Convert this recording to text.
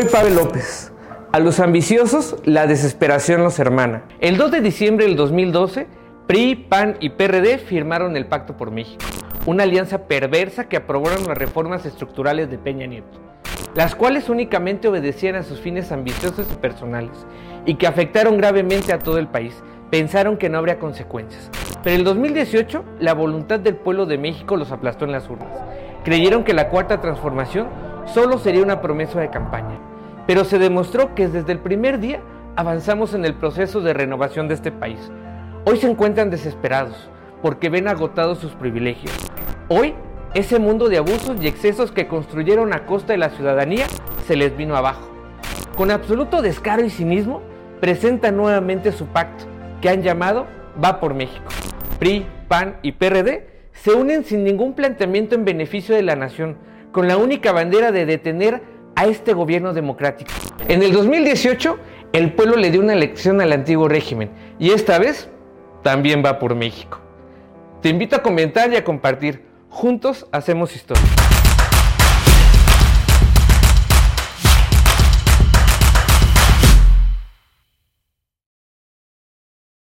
Soy Pavel López. A los ambiciosos, la desesperación los hermana. El 2 de diciembre del 2012, PRI, PAN y PRD firmaron el Pacto por México, una alianza perversa que aprobaron las reformas estructurales de Peña Nieto, las cuales únicamente obedecían a sus fines ambiciosos y personales, y que afectaron gravemente a todo el país. Pensaron que no habría consecuencias. Pero el 2018, la voluntad del pueblo de México los aplastó en las urnas. Creyeron que la cuarta transformación solo sería una promesa de campaña pero se demostró que desde el primer día avanzamos en el proceso de renovación de este país. Hoy se encuentran desesperados porque ven agotados sus privilegios. Hoy ese mundo de abusos y excesos que construyeron a costa de la ciudadanía se les vino abajo. Con absoluto descaro y cinismo, presentan nuevamente su pacto, que han llamado Va por México. PRI, PAN y PRD se unen sin ningún planteamiento en beneficio de la nación, con la única bandera de detener a este gobierno democrático. En el 2018, el pueblo le dio una elección al antiguo régimen y esta vez también va por México. Te invito a comentar y a compartir. Juntos hacemos historia.